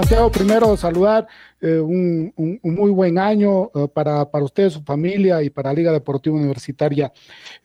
Santiago, primero saludar eh, un, muy buen año eh, para, para usted, su familia y para Liga Deportiva Universitaria.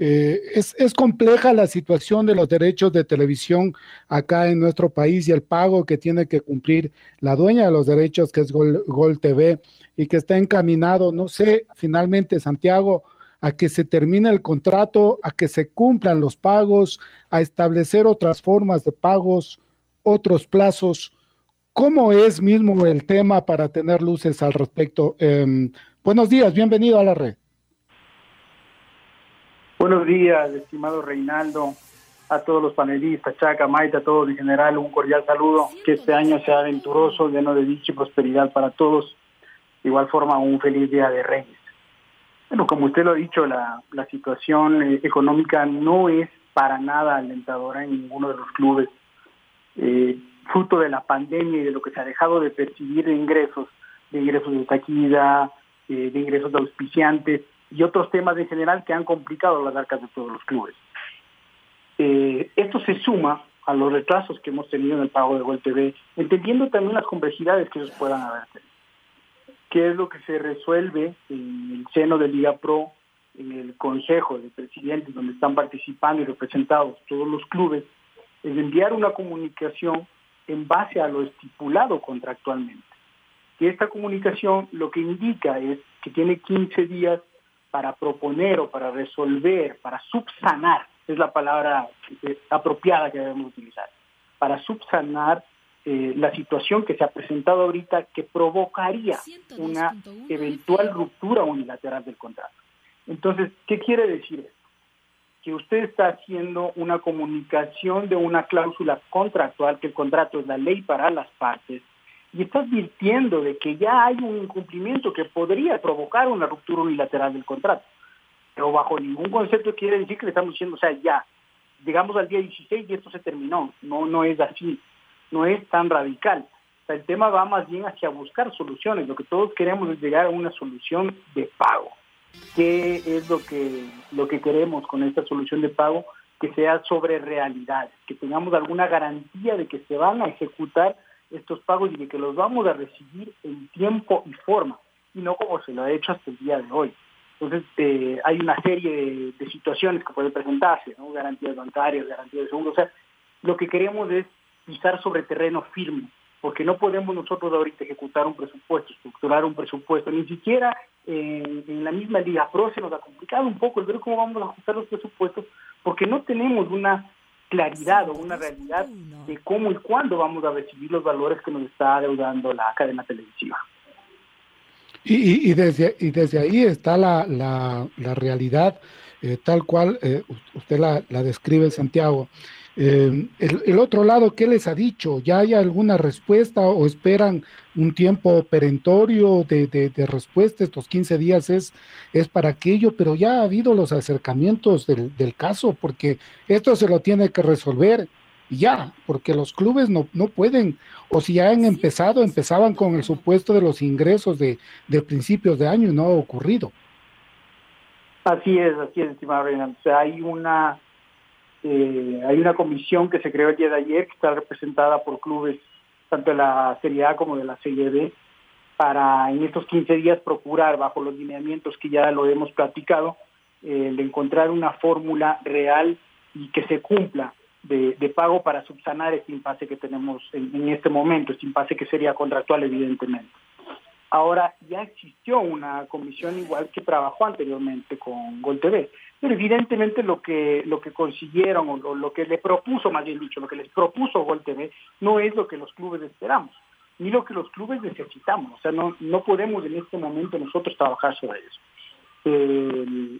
Eh, es, es, compleja la situación de los derechos de televisión acá en nuestro país y el pago que tiene que cumplir la dueña de los derechos, que es Gol, Gol TV, y que está encaminado, no sé, finalmente, Santiago, a que se termine el contrato, a que se cumplan los pagos, a establecer otras formas de pagos, otros plazos. ¿Cómo es mismo el tema para tener luces al respecto? Em, buenos días, bienvenido a la red. Buenos días, estimado Reinaldo, a todos los panelistas, Chaca, Maita, a todos en general, un cordial saludo. Que este año sea aventuroso, lleno de dicha y prosperidad para todos. De igual forma, un feliz día de Reyes. Bueno, como usted lo ha dicho, la, situación eh, económica no es para nada alentadora en ninguno de los clubes. Eh, fruto de la pandemia y de lo que se ha dejado de percibir de ingresos, de ingresos de taquilla, eh, de ingresos de auspiciantes y otros temas en general que han complicado las arcas de todos los clubes. Eh, esto se suma a los retrasos que hemos tenido en el pago de Gol TV, entendiendo también las complejidades que ellos puedan haber tenido. ¿Qué es lo que se resuelve en el seno de Liga Pro, en el Consejo de Presidentes, donde están participando y representados todos los clubes? Es enviar una comunicación en base a lo estipulado contractualmente. Y esta comunicación lo que indica es que tiene 15 días para proponer o para resolver, para subsanar, es la palabra apropiada que debemos utilizar, para subsanar eh, la situación que se ha presentado ahorita que provocaría una eventual ruptura unilateral del contrato. Entonces, ¿qué quiere decir esto? Que usted está haciendo una comunicación de una cláusula contractual, que el contrato es la ley para las partes, y está advirtiendo de que ya hay un incumplimiento que podría provocar una ruptura unilateral del contrato. Pero bajo ningún concepto quiere decir que le estamos diciendo, o sea, ya, llegamos al día 16 y esto se terminó. No, no es así, no es tan radical. El tema va más bien hacia buscar soluciones. Lo que todos queremos es llegar a una solución de pago qué es lo que, lo que queremos con esta solución de pago, que sea sobre realidades, que tengamos alguna garantía de que se van a ejecutar estos pagos y de que los vamos a recibir en tiempo y forma, y no como se lo ha hecho hasta el día de hoy. Entonces, eh, hay una serie de, situaciones que pueden presentarse, ¿no? garantías bancarias, garantías de segundo. O sea, lo que queremos es pisar sobre terreno firme, porque no podemos nosotros ahorita ejecutar un presupuesto, estructurar un presupuesto, ni siquiera en, la misma Liga Pro se nos ha complicado un poco el ver cómo vamos a ajustar los presupuestos, porque no tenemos una claridad o una realidad de cómo y cuándo vamos a recibir los valores que nos está adeudando la cadena televisiva. Y, y, desde, y desde ahí está la, realidad eh, tal cual eh, usted la describe, Santiago. Eh, el, otro lado, ¿qué les ha dicho? ¿Ya hay alguna respuesta o esperan un tiempo perentorio de, de, respuesta? Estos 15 días es, es para aquello, pero ya ha habido los acercamientos del, del caso, porque esto se lo tiene que resolver ya, porque los clubes no, no pueden, o si ya han empezado, empezaban con el supuesto de los ingresos de, de principios de año y no ha ocurrido. Así es, así es, estimado O sea, hay una eh, hay una comisión que se creó el día de ayer que está representada por clubes tanto de la Serie A como de la Serie B para en estos 15 días procurar bajo los lineamientos que ya lo hemos platicado eh, de encontrar una fórmula real y que se cumpla de, pago para subsanar este impasse que tenemos en, este momento, este impasse que sería contractual evidentemente. Ahora ya existió una comisión igual que trabajó anteriormente con Gol TV pero evidentemente lo que, lo que consiguieron o lo, que le propuso, más bien dicho, lo que les propuso Gol TV no es lo que los clubes esperamos, ni lo que los clubes necesitamos. O sea, no, no podemos en este momento nosotros trabajar sobre eso. Eh,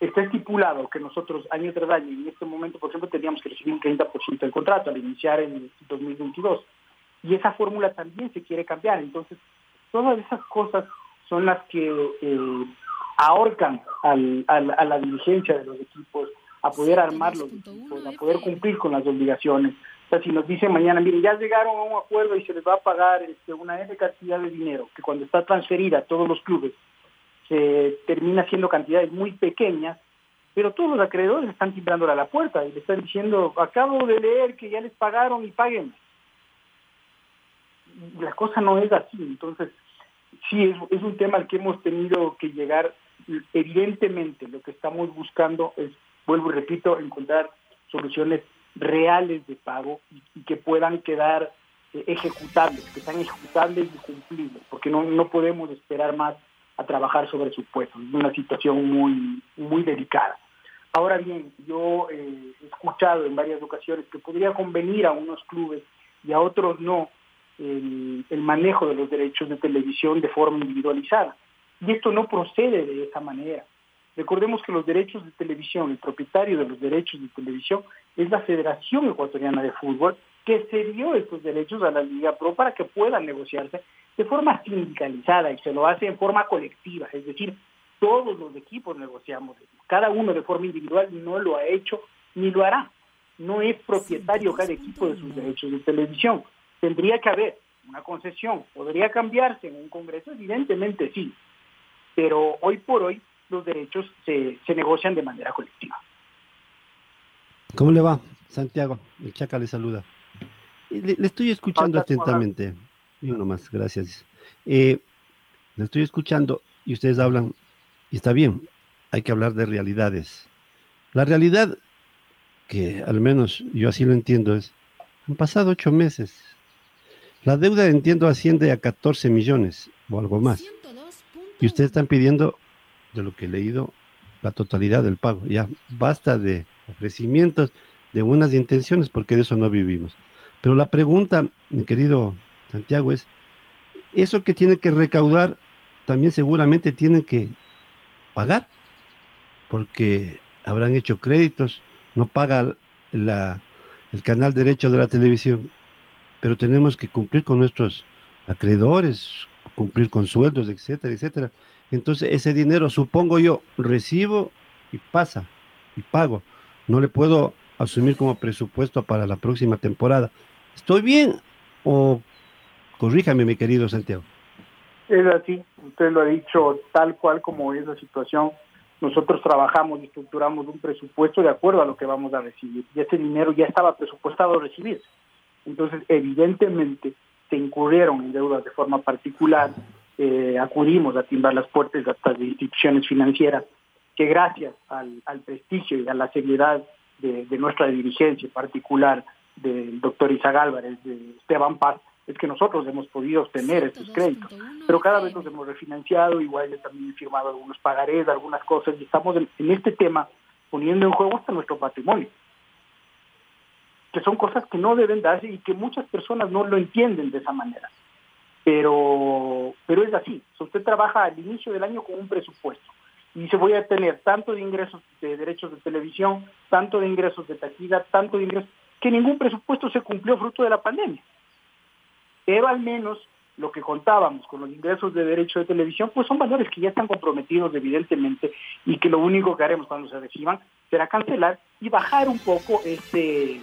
está estipulado que nosotros año tras año, en este momento, por ejemplo, teníamos que recibir un 30% del contrato al iniciar en 2022. Y esa fórmula también se quiere cambiar. Entonces, todas esas cosas son las que eh, ahorcan al, al, a la dirigencia de los equipos a poder armar los equipos, a poder cumplir con las obligaciones. O sea, si nos dicen mañana, mire, ya llegaron a un acuerdo y se les va a pagar este, una F cantidad de dinero, que cuando está transferida a todos los clubes se termina siendo cantidades muy pequeñas, pero todos los acreedores están timbrando a la puerta y le están diciendo, acabo de leer que ya les pagaron y paguen. La cosa no es así, entonces sí es, es un tema al que hemos tenido que llegar. Evidentemente lo que estamos buscando es, vuelvo y repito, encontrar soluciones reales de pago y, que puedan quedar eh, ejecutables, que sean ejecutables y cumplibles, porque no, no podemos esperar más a trabajar sobre su puesto. Es una situación muy, muy delicada. Ahora bien, yo eh, he escuchado en varias ocasiones que podría convenir a unos clubes y a otros no el, manejo de los derechos de televisión de forma individualizada. Y esto no procede de esa manera. Recordemos que los derechos de televisión, el propietario de los derechos de televisión es la Federación Ecuatoriana de Fútbol, que cedió estos derechos a la Liga Pro para que puedan negociarse de forma sindicalizada y se lo hace en forma colectiva, es decir, todos los equipos negociamos, cada uno de forma individual no lo ha hecho ni lo hará, no es propietario cada equipo de sus derechos de televisión, tendría que haber una concesión, podría cambiarse en un Congreso, evidentemente sí, pero hoy por hoy los derechos se, se negocian de manera colectiva. ¿Cómo le va? Santiago, el Chaca le saluda. Le, le estoy escuchando atentamente. Y uno más, gracias. Eh, le estoy escuchando y ustedes hablan, y está bien, hay que hablar de realidades. La realidad, que al menos yo así lo entiendo, es, han pasado ocho meses. La deuda, entiendo, asciende a 14 millones o algo más. Y ustedes están pidiendo, de lo que he leído, la totalidad del pago. Ya basta de ofrecimientos, de buenas intenciones, porque de eso no vivimos. Pero la pregunta, mi querido Santiago, es eso que tiene que recaudar, también seguramente tienen que pagar, porque habrán hecho créditos, no paga el canal derecho de la televisión, pero tenemos que cumplir con nuestros acreedores, cumplir con sueldos, etcétera, etcétera. Entonces ese dinero, supongo yo, recibo y pasa y pago. No le puedo asumir como presupuesto para la próxima temporada. ¿Estoy bien o Corríjame, mi querido Santiago. Es así, usted lo ha dicho tal cual como es la situación. Nosotros trabajamos y estructuramos un presupuesto de acuerdo a lo que vamos a recibir. Y ese dinero ya estaba presupuestado a recibir. Entonces, evidentemente, se incurrieron en deudas de forma particular. Eh, acudimos a timbar las puertas de estas instituciones financieras que gracias al, al prestigio y a la seriedad de, de nuestra dirigencia, en particular del doctor Isaac Álvarez, de Esteban Paz, es que nosotros hemos podido obtener estos créditos, pero cada vez nos hemos refinanciado, igual yo también he firmado algunos pagarés, algunas cosas, y estamos en, en este tema poniendo en juego hasta nuestro patrimonio, que son cosas que no deben darse y que muchas personas no lo entienden de esa manera. Pero, pero es así, si usted trabaja al inicio del año con un presupuesto y dice voy a tener tanto de ingresos de derechos de televisión, tanto de ingresos de taquilla, tanto de ingresos, que ningún presupuesto se cumplió fruto de la pandemia pero al menos lo que contábamos con los ingresos de derecho de televisión, pues son valores que ya están comprometidos evidentemente y que lo único que haremos cuando se reciban será cancelar y bajar un poco ese,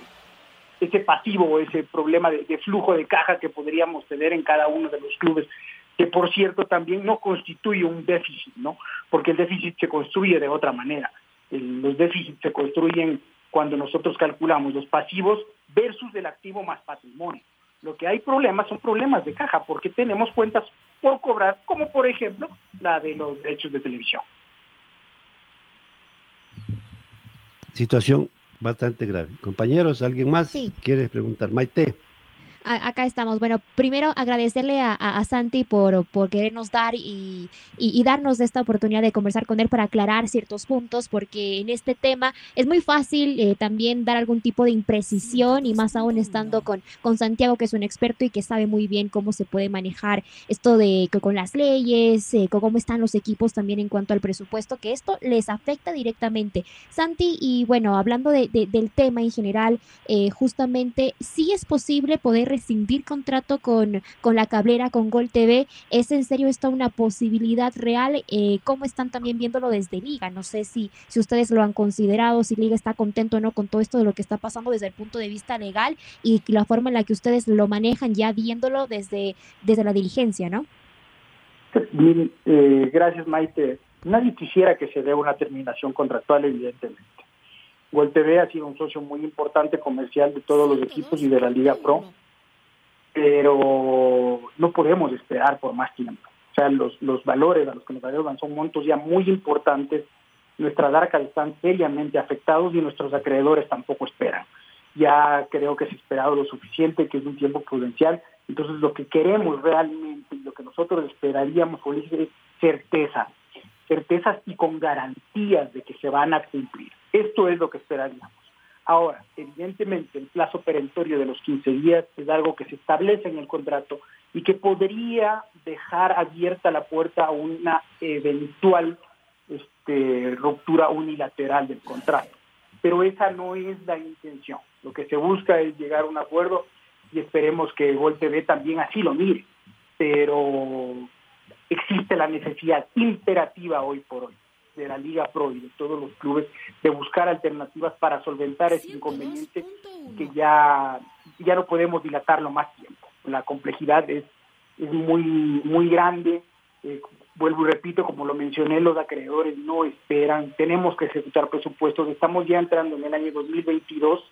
ese pasivo o ese problema de, flujo de caja que podríamos tener en cada uno de los clubes que por cierto también no constituye un déficit, ¿no? Porque el déficit se construye de otra manera. Los déficits se construyen cuando nosotros calculamos los pasivos versus el activo más patrimonio. Lo que hay problemas son problemas de caja, porque tenemos cuentas por cobrar, como por ejemplo la de los derechos de televisión. Situación bastante grave. Compañeros, ¿alguien más Sí. quiere preguntar? Maite. Acá estamos. Bueno, primero agradecerle a, Santi por, por querernos dar y, y, darnos esta oportunidad de conversar con él para aclarar ciertos puntos, porque en este tema es muy fácil eh, también dar algún tipo de imprecisión y más aún estando con, con Santiago, que es un experto y que sabe muy bien cómo se puede manejar esto de con las leyes, eh, cómo están los equipos también en cuanto al presupuesto, que esto les afecta directamente. Santi, y bueno, hablando de, del tema en general, eh, justamente, si es posible poder rescindir contrato con, con la cablera, con Gol TV. ¿Es en serio esta una posibilidad real? Eh, ¿Cómo están también viéndolo desde Liga? No sé si, si ustedes lo han considerado, si Liga está contento o no con todo esto de lo que está pasando desde el punto de vista legal y la forma en la que ustedes lo manejan ya viéndolo desde, desde la diligencia, ¿no? Eh, gracias, Maite. Nadie quisiera que se dé una terminación contractual, evidentemente. Gol TV ha sido un socio muy importante comercial de todos los equipos y de la Liga Pro pero no podemos esperar por más tiempo. O sea, los, los valores a los que nos adeudan son montos ya muy importantes, nuestras arcas están seriamente afectados y nuestros acreedores tampoco esperan. Ya creo que se ha esperado lo suficiente, que es un tiempo prudencial. Entonces, lo que queremos realmente lo que nosotros esperaríamos es certeza, certezas y con garantías de que se van a cumplir. Esto es lo que esperaríamos. Ahora, evidentemente, el plazo perentorio de los 15 días es algo que se establece en el contrato y que podría dejar abierta la puerta a una eventual este, ruptura unilateral del contrato. Pero esa no es la intención. Lo que se busca es llegar a un acuerdo y esperemos que Gol TV también así lo mire. Pero existe la necesidad imperativa hoy por hoy de la Liga Pro y de todos los clubes de buscar alternativas para solventar ese inconveniente que ya, ya no podemos dilatarlo más tiempo. La complejidad es, es muy, muy grande. Eh, vuelvo y repito, como lo mencioné, los acreedores no esperan, tenemos que ejecutar presupuestos, estamos ya entrando en el año 2022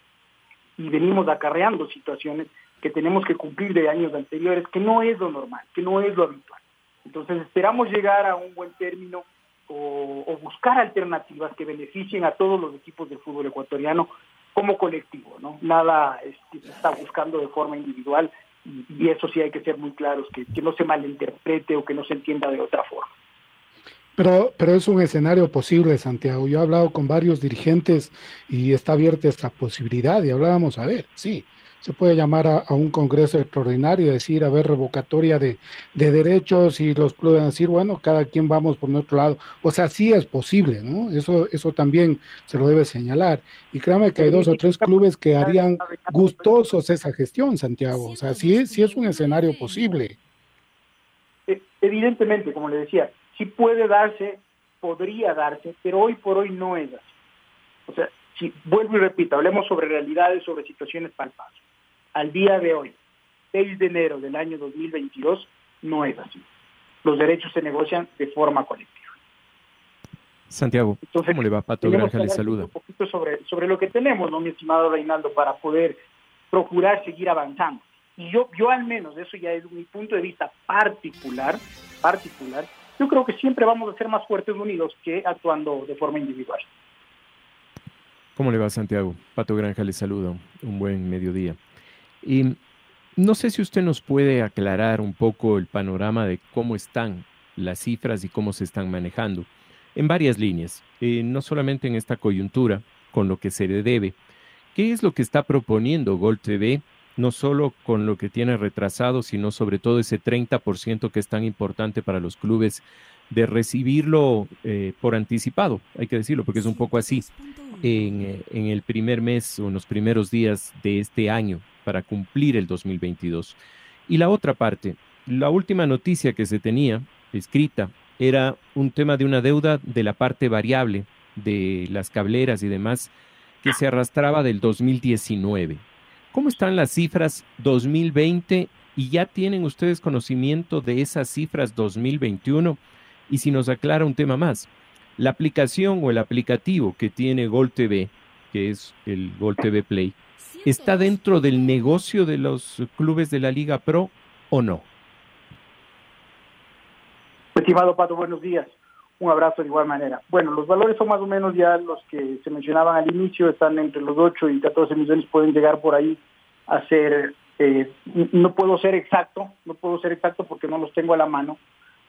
y venimos acarreando situaciones que tenemos que cumplir de años anteriores, que no es lo normal, que no es lo habitual. Entonces esperamos llegar a un buen término o, buscar alternativas que beneficien a todos los equipos del fútbol ecuatoriano como colectivo, ¿no? Nada se está buscando de forma individual y, eso sí hay que ser muy claros, que, que no se malinterprete o que no se entienda de otra forma. Pero, pero es un escenario posible, Santiago. Yo he hablado con varios dirigentes y está abierta esta posibilidad y hablábamos, a ver, sí, se puede llamar a, un congreso extraordinario decir, a ver, revocatoria de, derechos y los clubes decir, bueno, cada quien vamos por nuestro lado. O sea, sí es posible, ¿no? Eso, eso también se lo debe señalar. Y créame que hay dos o tres clubes que harían gustosos esa gestión, Santiago. O sea, sí, sí es un escenario posible. Evidentemente, como le decía, sí puede darse, podría darse, pero hoy por hoy no es así. O sea, si vuelvo y repito, hablemos sobre realidades, sobre situaciones palpables al día de hoy, 6 de enero del año 2022, no es así. Los derechos se negocian de forma colectiva. Santiago, ¿cómo le va? Pato Granja le saluda. Un poquito sobre, sobre lo que tenemos, ¿no, mi estimado Reinaldo, para poder procurar seguir avanzando. Y yo, yo al menos, eso ya es mi punto de vista particular, particular, yo creo que siempre vamos a ser más fuertes unidos que actuando de forma individual. ¿Cómo le va, Santiago? Pato Granja le saluda. Un buen mediodía. Y no sé si usted nos puede aclarar un poco el panorama de cómo están las cifras y cómo se están manejando en varias líneas, eh, no solamente en esta coyuntura, con lo que se le debe. ¿Qué es lo que está proponiendo Gol TV? No solo con lo que tiene retrasado, sino sobre todo ese 30% que es tan importante para los clubes de recibirlo eh, por anticipado, hay que decirlo, porque es un poco así, eh, en el primer mes o en los primeros días de este año, para cumplir el 2022. Y la otra parte, la última noticia que se tenía escrita era un tema de una deuda de la parte variable de las cableras y demás que se arrastraba del 2019. ¿Cómo están las cifras 2020 y ya tienen ustedes conocimiento de esas cifras 2021? Y si nos aclara un tema más, la aplicación o el aplicativo que tiene Gol TV, que es el Gol TV Play, ¿Está dentro del negocio de los clubes de la Liga Pro o no? Estimado Pato, buenos días. Un abrazo de igual manera. Bueno, los valores son más o menos ya los que se mencionaban al inicio, están entre los 8 y 14 millones, pueden llegar por ahí a ser Eh, no puedo ser exacto, no puedo ser exacto porque no los tengo a la mano,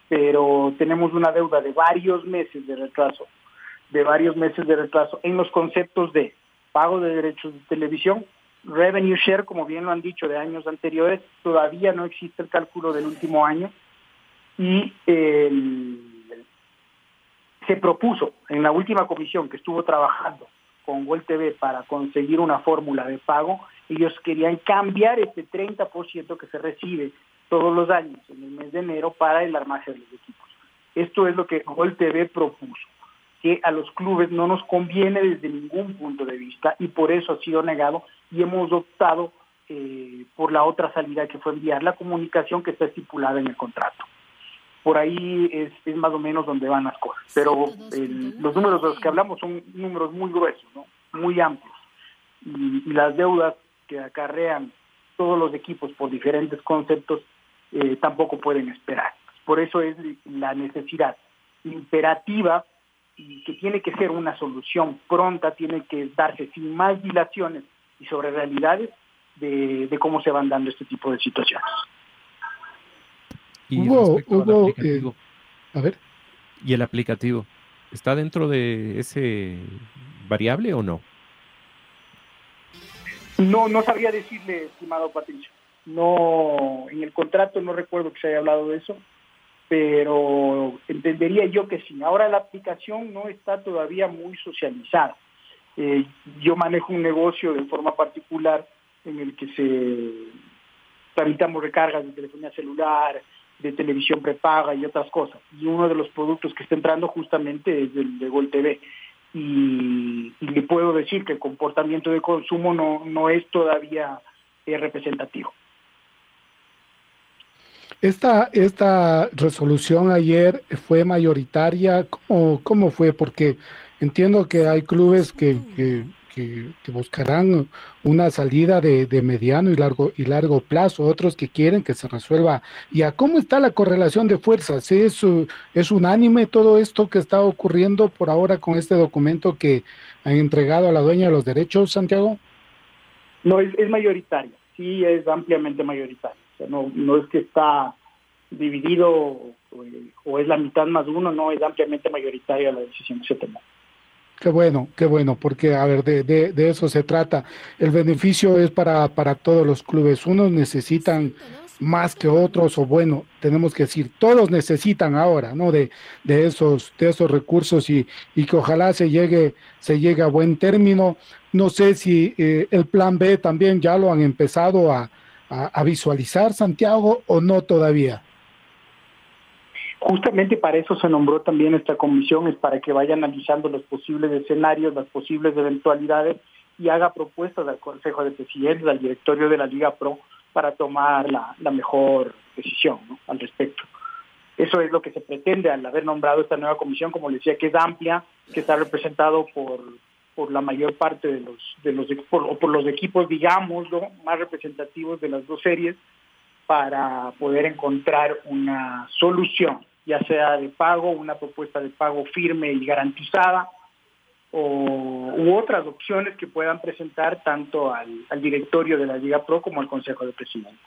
pero tenemos una deuda de varios meses de retraso, de varios meses de retraso en los conceptos de pago de derechos de televisión, revenue share, como bien lo han dicho de años anteriores, todavía no existe el cálculo del último año y se propuso en la última comisión que estuvo trabajando con Gol TV para conseguir una fórmula de pago, ellos querían cambiar este 30% que se recibe todos los años en el mes de enero para el armaje de los equipos. Esto es lo que Gol TV propuso, que a los clubes no nos conviene desde ningún punto de vista y por eso ha sido negado y hemos optado eh, por la otra salida que fue enviar la comunicación que está estipulada en el contrato. Por ahí es, más o menos donde van las cosas. Pero los números de los que hablamos son números muy gruesos, muy amplios. Y, las deudas que acarrean todos los equipos por diferentes conceptos eh, tampoco pueden esperar. Por eso es la necesidad imperativa y que tiene que ser una solución pronta, tiene que darse sin más dilaciones y sobre realidades de, cómo se van dando este tipo de situaciones. Y hubo, eh, a ver. ¿Y el aplicativo? ¿Está dentro de ese variable o no? No, no sabría decirle, estimado Patricio. No, en el contrato no recuerdo que se haya hablado de eso, pero entendería yo que sí. Ahora la aplicación no está todavía muy socializada. Eh, yo manejo un negocio de forma particular en el que se tramitamos recargas de telefonía celular, de televisión prepaga y otras cosas. Y uno de los productos que está entrando justamente es el de Gol TV. Y, le puedo decir que el comportamiento de consumo no, no es todavía eh, representativo. Esta, esta resolución ayer fue mayoritaria, ¿cómo, cómo fue? Porque Entiendo que hay clubes que, que, buscarán una salida de, mediano y largo, y largo plazo, otros que quieren que se resuelva. ¿Y a cómo está la correlación de fuerzas? ¿Es, ¿Es unánime todo esto que está ocurriendo por ahora con este documento que han entregado a la dueña de los derechos, Santiago? No, es, es mayoritario, sí es ampliamente mayoritario. no, no es que está dividido o, es la mitad más uno, no, es ampliamente mayoritaria la decisión que se tomó. Qué bueno, qué bueno, porque a ver, de, de, eso se trata. El beneficio es para, para todos los clubes. Unos necesitan más que otros, o bueno, tenemos que decir, todos necesitan ahora, ¿no? De, de esos, de esos recursos y, y que ojalá se llegue, se llegue a buen término. No sé si eh, el plan B también ya lo han empezado a, a visualizar, Santiago, o no todavía. Justamente para eso se nombró también esta comisión, es para que vaya analizando los posibles escenarios, las posibles eventualidades y haga propuestas al Consejo de Presidentes, al directorio de la Liga Pro, para tomar la, mejor decisión al respecto. Eso es lo que se pretende al haber nombrado esta nueva comisión, como le decía, que es amplia, que está representado por, por la mayor parte de los, de los por, por los equipos, digamos, más representativos de las dos series, para poder encontrar una solución ya sea de pago, una propuesta de pago firme y garantizada, o, u otras opciones que puedan presentar tanto al, directorio de la Liga Pro como al Consejo de Presidentes.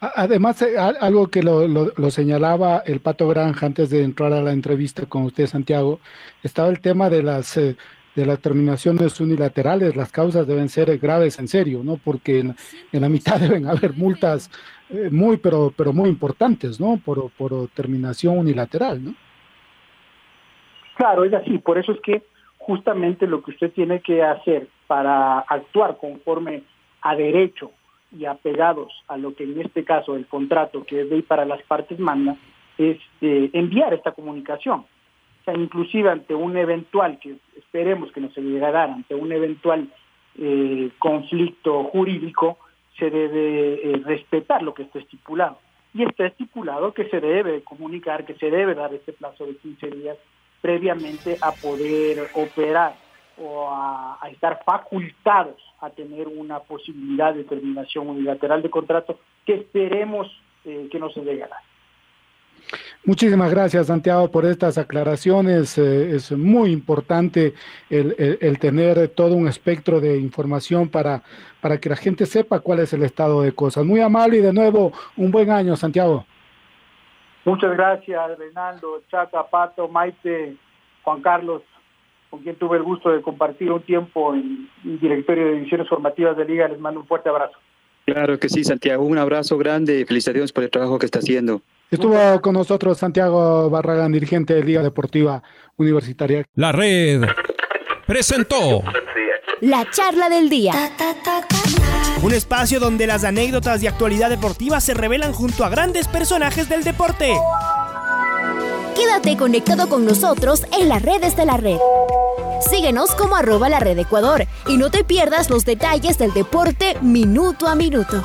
Además, eh, algo que lo, lo, señalaba el Pato Granja antes de entrar a la entrevista con usted, Santiago, estaba el tema de las eh, de las terminaciones unilaterales. Las causas deben ser graves en serio, ¿no? Porque en, en la mitad deben haber multas eh, muy, pero, pero muy importantes, ¿no? Por, por terminación unilateral, ¿no? Claro, es así. Por eso es que justamente lo que usted tiene que hacer para actuar conforme a derecho y apegados a lo que en este caso el contrato que es de para las partes manda, es eh, enviar esta comunicación. Sea, inclusive ante un eventual, que esperemos que no se llegará, ante un eventual eh, conflicto jurídico, se debe eh, respetar lo que está estipulado. Y está estipulado que se debe comunicar, que se debe dar este plazo de 15 días previamente a poder operar o a, estar facultados a tener una posibilidad de terminación unilateral de contrato que esperemos eh, que no se dar. Muchísimas gracias, Santiago, por estas aclaraciones. Eh, es muy importante el, tener todo un espectro de información para, para que la gente sepa cuál es el estado de cosas. Muy amable y de nuevo, un buen año, Santiago. Muchas gracias, Reinaldo, Chaca, Pato, Maite, Juan Carlos, con quien tuve el gusto de compartir un tiempo en el directorio de divisiones formativas de Liga. Les mando un fuerte abrazo. Claro que sí, Santiago. Un abrazo grande y felicitaciones por el trabajo que está haciendo. Estuvo con nosotros Santiago Barragán, dirigente de Liga Deportiva Universitaria. La red presentó la charla del día. Un espacio donde las anécdotas de actualidad deportiva se revelan junto a grandes personajes del deporte. Quédate conectado con nosotros en las redes de la red. Síguenos como arroba la red Ecuador y no te pierdas los detalles del deporte minuto a minuto.